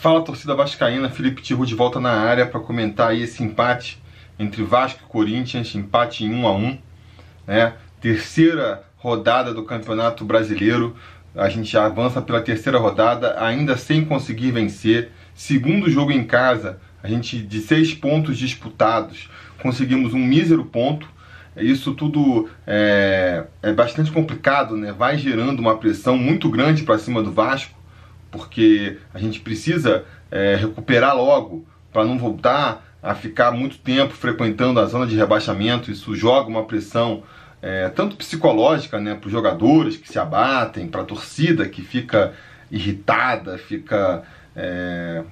Fala torcida vascaína, Felipe Tiru de volta na área para comentar aí esse empate entre Vasco e Corinthians, empate em 1 a 1, né? Terceira rodada do Campeonato Brasileiro. A gente avança pela terceira rodada, ainda sem conseguir vencer. Segundo jogo em casa, a gente de seis pontos disputados, conseguimos um mísero ponto. Isso tudo é, é bastante complicado, né? Vai gerando uma pressão muito grande para cima do Vasco porque a gente precisa é, recuperar logo para não voltar a ficar muito tempo frequentando a zona de rebaixamento. Isso joga uma pressão é, tanto psicológica né, para os jogadores que se abatem, para a torcida que fica irritada, fica é,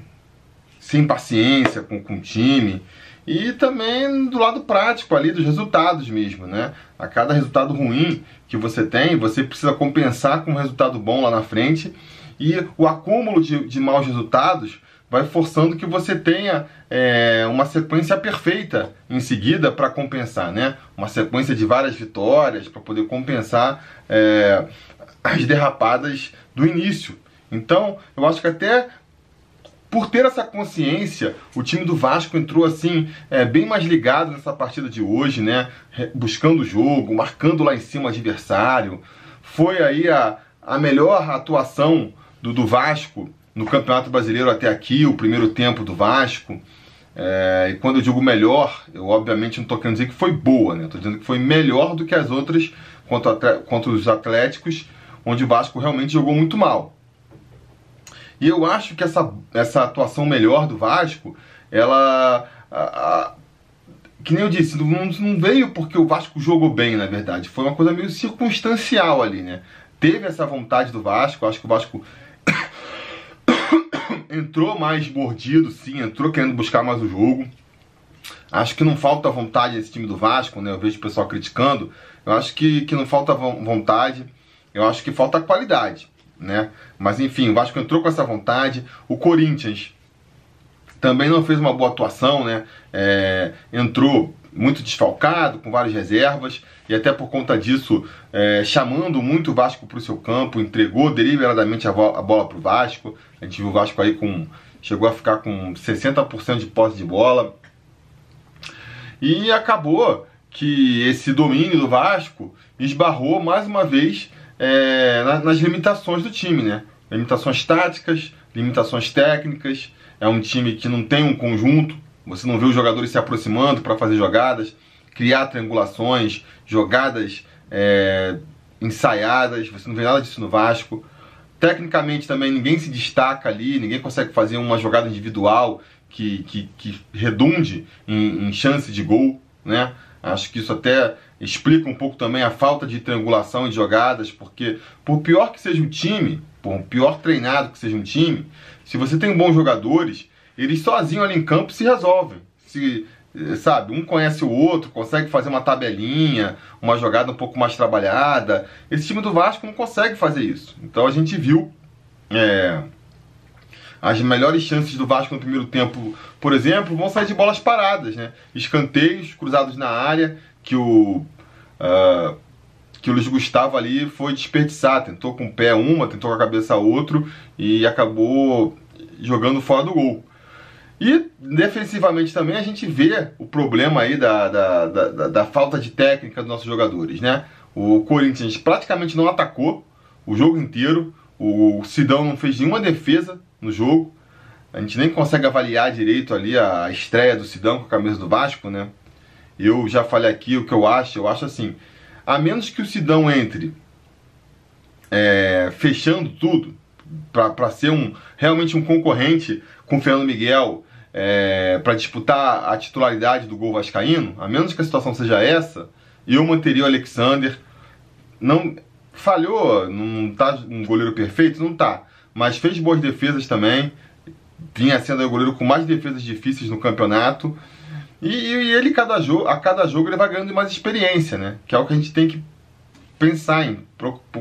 sem paciência com, com o time. E também do lado prático ali dos resultados mesmo, né? A cada resultado ruim que você tem, você precisa compensar com um resultado bom lá na frente e o acúmulo de, de maus resultados vai forçando que você tenha é, uma sequência perfeita em seguida para compensar, né? Uma sequência de várias vitórias para poder compensar é, as derrapadas do início. Então, eu acho que até por ter essa consciência, o time do Vasco entrou assim, é, bem mais ligado nessa partida de hoje, né? Buscando o jogo, marcando lá em cima o adversário. Foi aí a, a melhor atuação do, do Vasco no Campeonato Brasileiro até aqui, o primeiro tempo do Vasco. É, e quando eu digo melhor, eu obviamente não estou querendo dizer que foi boa, né? Estou dizendo que foi melhor do que as outras contra, contra os Atléticos, onde o Vasco realmente jogou muito mal. E eu acho que essa, essa atuação melhor do Vasco, ela. A, a, que nem eu disse, não, não veio porque o Vasco jogou bem, na verdade. Foi uma coisa meio circunstancial ali, né? Teve essa vontade do Vasco, acho que o Vasco entrou mais mordido, sim, entrou querendo buscar mais o jogo. Acho que não falta vontade nesse time do Vasco, né? Eu vejo o pessoal criticando. Eu acho que, que não falta vontade, eu acho que falta qualidade, né? Mas enfim, o Vasco entrou com essa vontade. O Corinthians também não fez uma boa atuação, né? É, entrou muito desfalcado, com várias reservas, e até por conta disso, é, chamando muito o Vasco para o seu campo, entregou deliberadamente a, a bola para o Vasco. A gente viu o Vasco aí com. chegou a ficar com 60% de posse de bola. E acabou que esse domínio do Vasco esbarrou mais uma vez é, nas limitações do time, né? Limitações táticas, limitações técnicas. É um time que não tem um conjunto, você não vê os jogadores se aproximando para fazer jogadas, criar triangulações, jogadas é, ensaiadas. Você não vê nada disso no Vasco. Tecnicamente também ninguém se destaca ali, ninguém consegue fazer uma jogada individual que, que, que redunde em, em chance de gol, né? Acho que isso até explica um pouco também a falta de triangulação de jogadas, porque por pior que seja um time, por pior treinado que seja um time, se você tem bons jogadores, eles sozinhos ali em campo se resolvem. Se, sabe, um conhece o outro, consegue fazer uma tabelinha, uma jogada um pouco mais trabalhada. Esse time do Vasco não consegue fazer isso. Então a gente viu é, as melhores chances do Vasco no primeiro tempo, por exemplo, vão sair de bolas paradas, né? Escanteios cruzados na área que o uh, que o Luiz Gustavo ali foi desperdiçar, tentou com o pé uma, tentou com a cabeça outro e acabou jogando fora do gol. E defensivamente também a gente vê o problema aí da, da, da, da, falta de técnica dos nossos jogadores, né? O Corinthians praticamente não atacou o jogo inteiro, o Sidão não fez nenhuma defesa no jogo, a gente nem consegue avaliar direito ali a estreia do Sidão com a camisa do Vasco, né? Eu já falei aqui o que eu acho, eu acho assim, a menos que o Sidão entre é, fechando tudo, para ser um realmente um concorrente com o Fernando Miguel é, para disputar a titularidade do gol vascaíno, a menos que a situação seja essa, eu manteria o Alexander. Não falhou, não tá um goleiro perfeito, não tá, mas fez boas defesas também. Vinha sendo o goleiro com mais defesas difíceis no campeonato. E, e ele cada jogo, a cada jogo ele vai ganhando mais experiência, né? Que é o que a gente tem que pensar em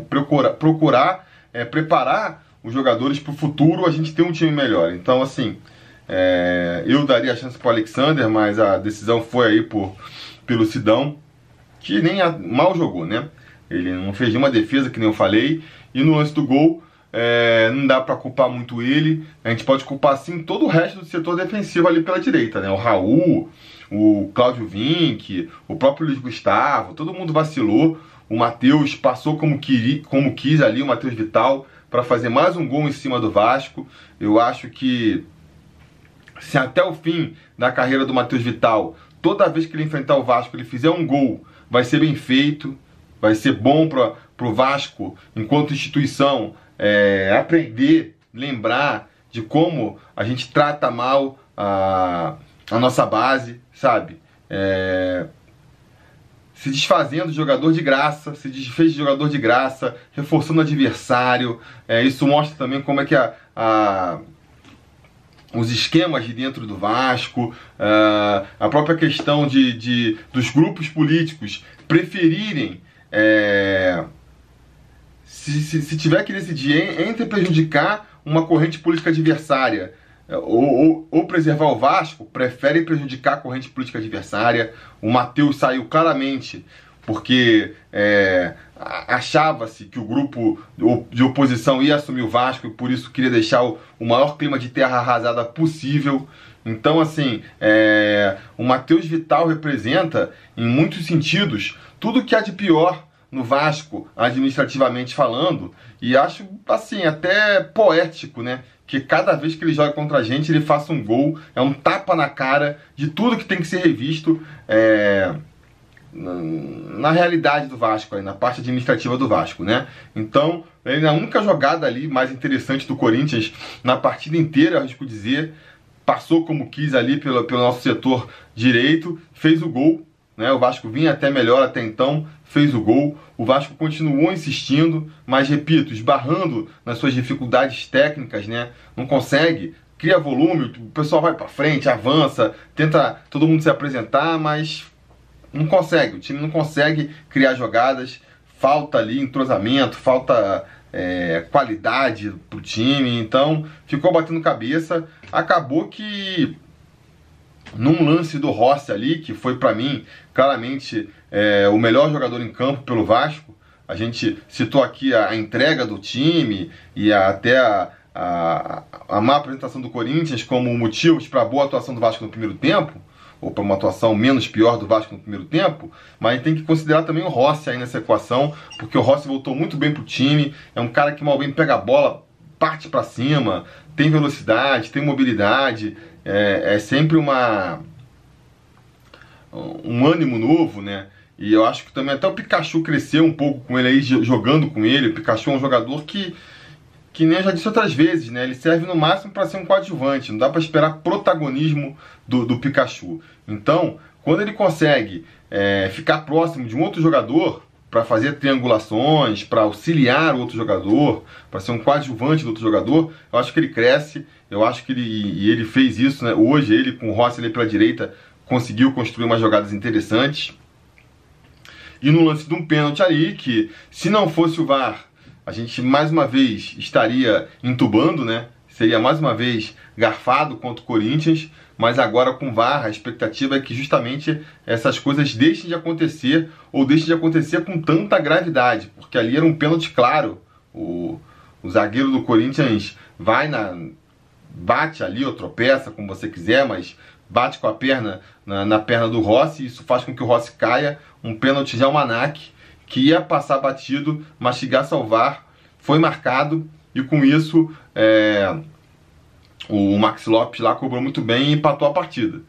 procurar, procurar é, preparar os jogadores para o futuro, a gente ter um time melhor. Então, assim, é, eu daria a chance para Alexander, mas a decisão foi aí por, pelo Sidão, que nem a, mal jogou, né? Ele não fez nenhuma defesa, que nem eu falei, e no lance do gol, é, não dá para culpar muito ele. A gente pode culpar sim todo o resto do setor defensivo ali pela direita, né? O Raul, o Cláudio Vinck, o próprio Luiz Gustavo, todo mundo vacilou. O Matheus passou como, quiri, como quis ali, o Matheus Vital, para fazer mais um gol em cima do Vasco. Eu acho que se até o fim da carreira do Matheus Vital, toda vez que ele enfrentar o Vasco, ele fizer um gol, vai ser bem feito, vai ser bom para o Vasco, enquanto instituição, é, aprender, lembrar de como a gente trata mal a, a nossa base, sabe? É, se desfazendo de jogador de graça, se desfez de jogador de graça, reforçando o adversário. É, isso mostra também como é que a, a os esquemas de dentro do Vasco, uh, a própria questão de, de, dos grupos políticos preferirem, é, se, se, se, tiver que decidir entre prejudicar uma corrente política adversária é, ou, ou, ou, preservar o Vasco, preferem prejudicar a corrente política adversária. O Matheus saiu claramente porque é, achava-se que o grupo de oposição ia assumir o Vasco e por isso queria deixar o, o maior clima de terra arrasada possível. Então, assim, é, o Matheus Vital representa, em muitos sentidos, tudo que há de pior no Vasco, administrativamente falando, e acho, assim, até poético, né? Que cada vez que ele joga contra a gente, ele faça um gol, é um tapa na cara de tudo que tem que ser revisto. É na realidade do Vasco, aí, na parte administrativa do Vasco, né? Então, ele na única jogada ali mais interessante do Corinthians na partida inteira, arrisco dizer, passou como quis ali pelo, pelo nosso setor direito, fez o gol, né? O Vasco vinha até melhor até então, fez o gol. O Vasco continuou insistindo, mas repito, esbarrando nas suas dificuldades técnicas, né? Não consegue, cria volume, o pessoal vai para frente, avança, tenta todo mundo se apresentar, mas não consegue, o time não consegue criar jogadas, falta ali entrosamento, falta é, qualidade pro time, então ficou batendo cabeça. Acabou que num lance do Rossi ali, que foi para mim claramente é, o melhor jogador em campo pelo Vasco, a gente citou aqui a, a entrega do time e a, até a, a, a má apresentação do Corinthians como motivos para a boa atuação do Vasco no primeiro tempo ou para uma atuação menos pior do Vasco no primeiro tempo, mas tem que considerar também o Rossi aí nessa equação, porque o Rossi voltou muito bem pro time, é um cara que mal bem pega a bola, parte para cima, tem velocidade, tem mobilidade, é, é sempre uma um ânimo novo, né? E eu acho que também até o Pikachu cresceu um pouco com ele aí, jogando com ele. O Pikachu é um jogador que que nem eu já disse outras vezes, né? Ele serve no máximo para ser um coadjuvante, não dá para esperar protagonismo do, do, Pikachu. Então, quando ele consegue é, ficar próximo de um outro jogador para fazer triangulações, para auxiliar o outro jogador, para ser um coadjuvante do outro jogador, eu acho que ele cresce. Eu acho que ele e ele fez isso, né? Hoje ele com o Rossi ali pela direita conseguiu construir umas jogadas interessantes. E no lance de um pênalti ali, que se não fosse o VAR, a gente mais uma vez estaria entubando, né? Seria mais uma vez garfado contra o Corinthians, mas agora com VAR a expectativa é que justamente essas coisas deixem de acontecer ou deixem de acontecer com tanta gravidade, porque ali era um pênalti claro. O, o zagueiro do Corinthians vai na bate ali ou tropeça, como você quiser, mas bate com a perna na, na perna do Rossi, isso faz com que o Rossi caia, um pênalti de almanac que ia passar batido, mastigar salvar, foi marcado e com isso é, o Max Lopes lá cobrou muito bem e empatou a partida.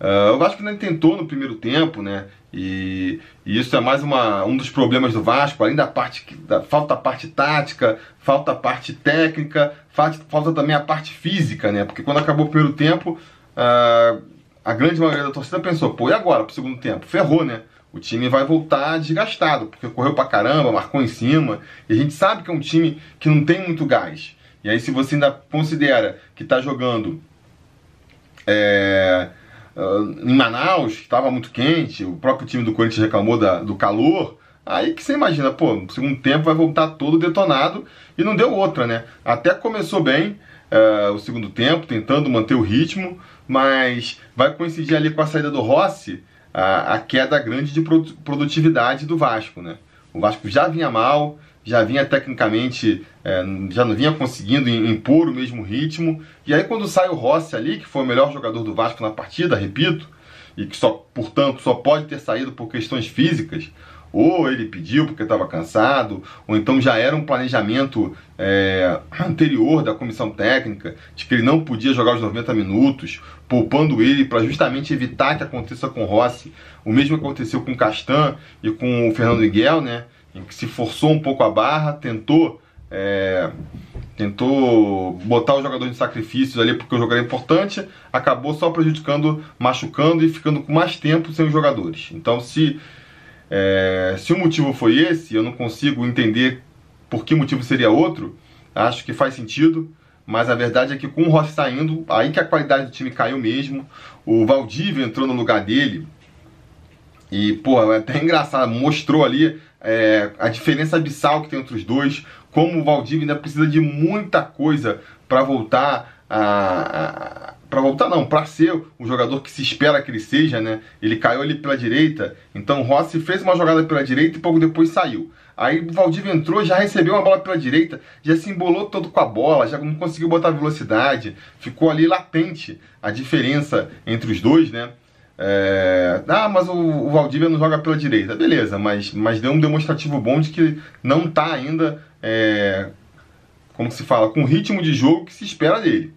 Uh, o Vasco nem tentou no primeiro tempo, né? E, e, isso é mais uma, um dos problemas do Vasco, além da parte da falta a parte tática, falta a parte técnica, falta, falta também a parte física, né? Porque quando acabou o primeiro tempo, uh, a grande maioria da torcida pensou, pô, e agora pro segundo tempo? Ferrou, né? O time vai voltar desgastado, porque correu pra caramba, marcou em cima, e a gente sabe que é um time que não tem muito gás. E aí, se você ainda considera que está jogando é, em Manaus, que estava muito quente, o próprio time do Corinthians reclamou da, do calor, aí que você imagina, pô, no segundo tempo vai voltar todo detonado, e não deu outra, né? Até começou bem é, o segundo tempo, tentando manter o ritmo, mas vai coincidir ali com a saída do Rossi a, a queda grande de produtividade do Vasco, né? O Vasco já vinha mal, já vinha tecnicamente, é, já não vinha conseguindo impor o mesmo ritmo. E aí quando sai o Rossi ali, que foi o melhor jogador do Vasco na partida, repito, e que só, portanto, só pode ter saído por questões físicas, ou ele pediu porque estava cansado, ou então já era um planejamento é, anterior da comissão técnica de que ele não podia jogar os 90 minutos, poupando ele para justamente evitar que aconteça com o Rossi. O mesmo aconteceu com o Castan e com o Fernando Miguel, né? Em que se forçou um pouco a barra, tentou. É, tentou botar os jogadores de sacrifícios ali porque o jogo era importante, acabou só prejudicando, machucando e ficando com mais tempo sem os jogadores. Então, se é, se o motivo foi esse, eu não consigo entender por que motivo seria outro. Acho que faz sentido, mas a verdade é que com o Rossi saindo, aí que a qualidade do time caiu mesmo. O Valdívia entrou no lugar dele. E, pô, é até engraçado, mostrou ali é, a diferença abissal que tem entre os dois, como o Valdívia ainda precisa de muita coisa para voltar a, a para voltar não, para ser o jogador que se espera que ele seja, né? Ele caiu ali pela direita, então Rossi fez uma jogada pela direita e pouco depois saiu. Aí o Valdívia entrou, já recebeu uma bola pela direita, já se embolou todo com a bola, já não conseguiu botar velocidade, ficou ali latente a diferença entre os dois, né? É... Ah, mas o, o não joga pela direita. Beleza, mas, mas deu um demonstrativo bom de que não está ainda, é... como se fala, com o ritmo de jogo que se espera dele.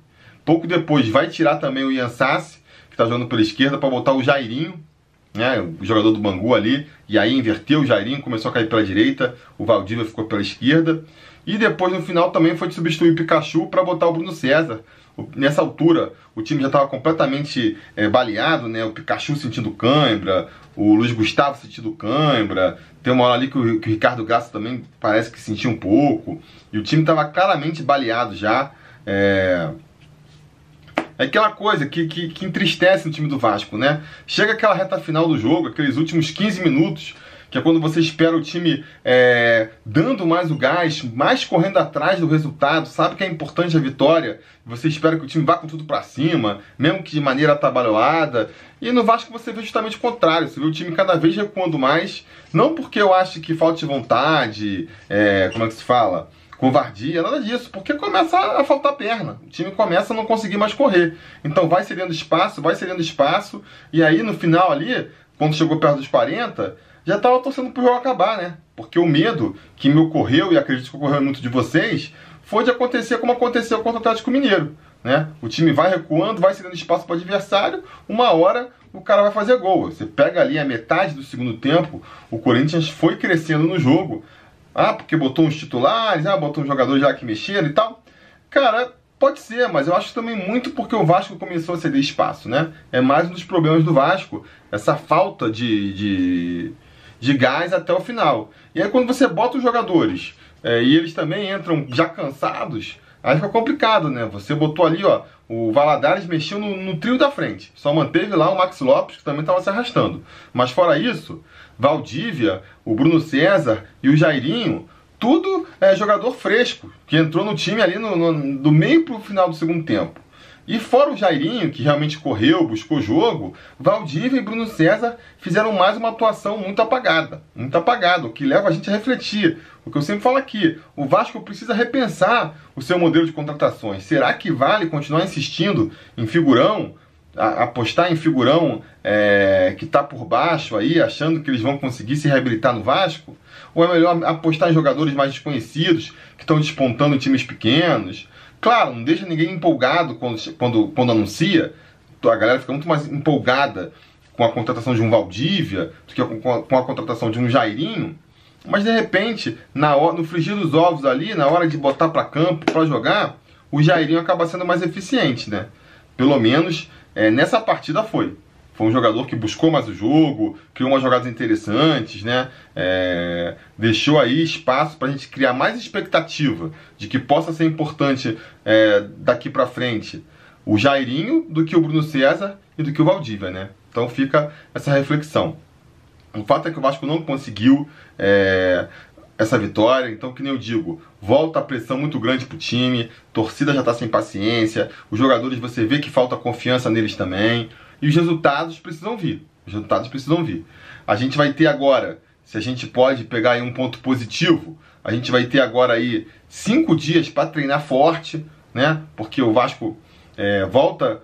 Pouco depois vai tirar também o Ian Sassi, que está jogando pela esquerda, para botar o Jairinho, né, o jogador do Bangu ali, e aí inverteu o Jairinho, começou a cair pela direita, o Valdívia ficou pela esquerda. E depois no final também foi substituir o Pikachu para botar o Bruno César. Nessa altura o time já estava completamente é, baleado, né? O Pikachu sentindo cãibra, o Luiz Gustavo sentindo cãibra. Tem uma hora ali que o, que o Ricardo Graça também parece que sentiu um pouco. E o time estava claramente baleado já. É, é aquela coisa que, que, que entristece no time do Vasco, né? Chega aquela reta final do jogo, aqueles últimos 15 minutos, que é quando você espera o time é, dando mais o gás, mais correndo atrás do resultado, sabe que é importante a vitória, você espera que o time vá com tudo para cima, mesmo que de maneira atabalhoada. E no Vasco você vê justamente o contrário, você vê o time cada vez recuando mais, não porque eu acho que falte vontade, é, como é que se fala? Covardia, nada disso, porque começa a faltar perna. O time começa a não conseguir mais correr. Então vai cedendo espaço, vai cedendo espaço, e aí no final ali, quando chegou perto dos 40, já estava torcendo pro jogo acabar, né? Porque o medo que me ocorreu, e acredito que ocorreu muito de vocês, foi de acontecer como aconteceu contra o Atlético Mineiro. Né? O time vai recuando, vai cedendo espaço para o adversário, uma hora o cara vai fazer gol. Você pega ali a metade do segundo tempo, o Corinthians foi crescendo no jogo, ah, porque botou uns titulares, ah, botou um jogador já que mexeram e tal. Cara, pode ser, mas eu acho também muito porque o Vasco começou a ceder espaço, né? É mais um dos problemas do Vasco, essa falta de, de, de gás até o final. E aí quando você bota os jogadores é, e eles também entram já cansados, aí fica complicado, né? Você botou ali, ó, o Valadares mexeu no, no trio da frente. Só manteve lá o Max Lopes, que também estava se arrastando. Mas fora isso, Valdívia, o Bruno César e o Jairinho, tudo é jogador fresco, que entrou no time ali no, no, do meio para o final do segundo tempo. E fora o Jairinho, que realmente correu, buscou jogo, Valdívia e Bruno César fizeram mais uma atuação muito apagada. Muito apagada, o que leva a gente a refletir. O que eu sempre falo aqui, o Vasco precisa repensar o seu modelo de contratações. Será que vale continuar insistindo em figurão, apostar em figurão é, que está por baixo aí, achando que eles vão conseguir se reabilitar no Vasco? Ou é melhor apostar em jogadores mais desconhecidos, que estão despontando em times pequenos? Claro, não deixa ninguém empolgado quando, quando, quando anuncia, a galera fica muito mais empolgada com a contratação de um Valdívia do que com a, com a contratação de um Jairinho. Mas de repente, na hora, no frigir dos ovos ali, na hora de botar para campo para jogar, o Jairinho acaba sendo mais eficiente, né? Pelo menos é, nessa partida foi. Foi um jogador que buscou mais o jogo, criou umas jogadas interessantes, né? É, deixou aí espaço para a gente criar mais expectativa de que possa ser importante é, daqui para frente o Jairinho do que o Bruno César e do que o Valdívia, né? Então fica essa reflexão. O fato é que o Vasco não conseguiu é, essa vitória. Então, que nem eu digo, volta a pressão muito grande pro time, torcida já tá sem paciência, os jogadores você vê que falta confiança neles também, e os resultados precisam vir. Os resultados precisam vir. A gente vai ter agora, se a gente pode pegar aí um ponto positivo, A gente vai ter agora aí cinco dias para treinar forte, né? Porque o Vasco é, volta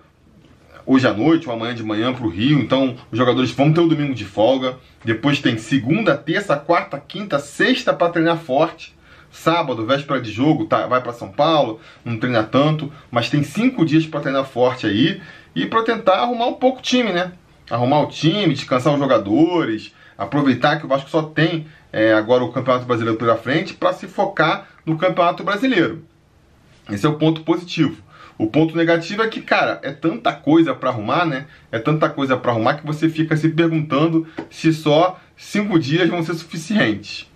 hoje à noite ou amanhã de manhã para o Rio, então os jogadores vão ter o domingo de folga. Depois tem segunda, terça, quarta, quinta, sexta para treinar forte. Sábado, véspera de jogo, tá, vai para São Paulo, não treina tanto, mas tem cinco dias para treinar forte aí e para tentar arrumar um pouco o time, né? Arrumar o time, descansar os jogadores, aproveitar que o Vasco só tem é, agora o Campeonato Brasileiro pela frente para se focar no Campeonato Brasileiro. Esse é o ponto positivo. O ponto negativo é que, cara, é tanta coisa para arrumar, né? É tanta coisa para arrumar que você fica se perguntando se só cinco dias vão ser suficientes.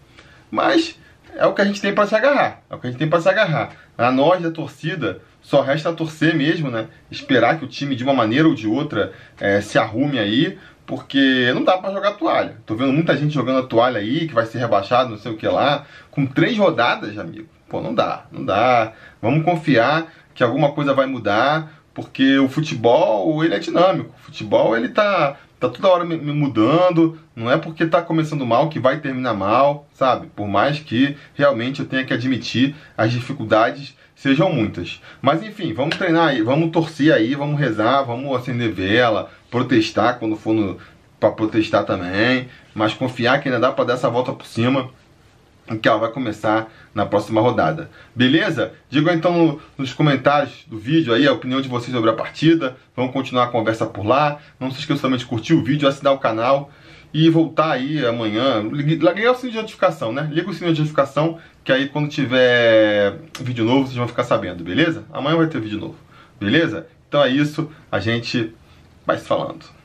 Mas é o que a gente tem para se agarrar. É o que a gente tem para se agarrar. A nós da torcida só resta torcer mesmo, né? Esperar que o time de uma maneira ou de outra é, se arrume aí, porque não dá para jogar toalha. Tô vendo muita gente jogando a toalha aí, que vai ser rebaixado, não sei o que lá, com três rodadas, amigo. Pô, não dá, não dá. Vamos confiar que alguma coisa vai mudar, porque o futebol, ele é dinâmico. O futebol, ele tá, tá toda hora me, mudando, não é porque tá começando mal que vai terminar mal, sabe? Por mais que realmente eu tenha que admitir as dificuldades sejam muitas. Mas enfim, vamos treinar aí, vamos torcer aí, vamos rezar, vamos acender vela, protestar quando for para protestar também, mas confiar que ainda dá para dar essa volta por cima que ela vai começar na próxima rodada. Beleza? Diga então nos comentários do vídeo aí a opinião de vocês sobre a partida. Vamos continuar a conversa por lá. Não se esqueça também de curtir o vídeo, assinar o canal e voltar aí amanhã. Liga o sininho de notificação, né? Liga o sininho de notificação que aí quando tiver vídeo novo vocês vão ficar sabendo, beleza? Amanhã vai ter vídeo novo, beleza? Então é isso, a gente vai se falando.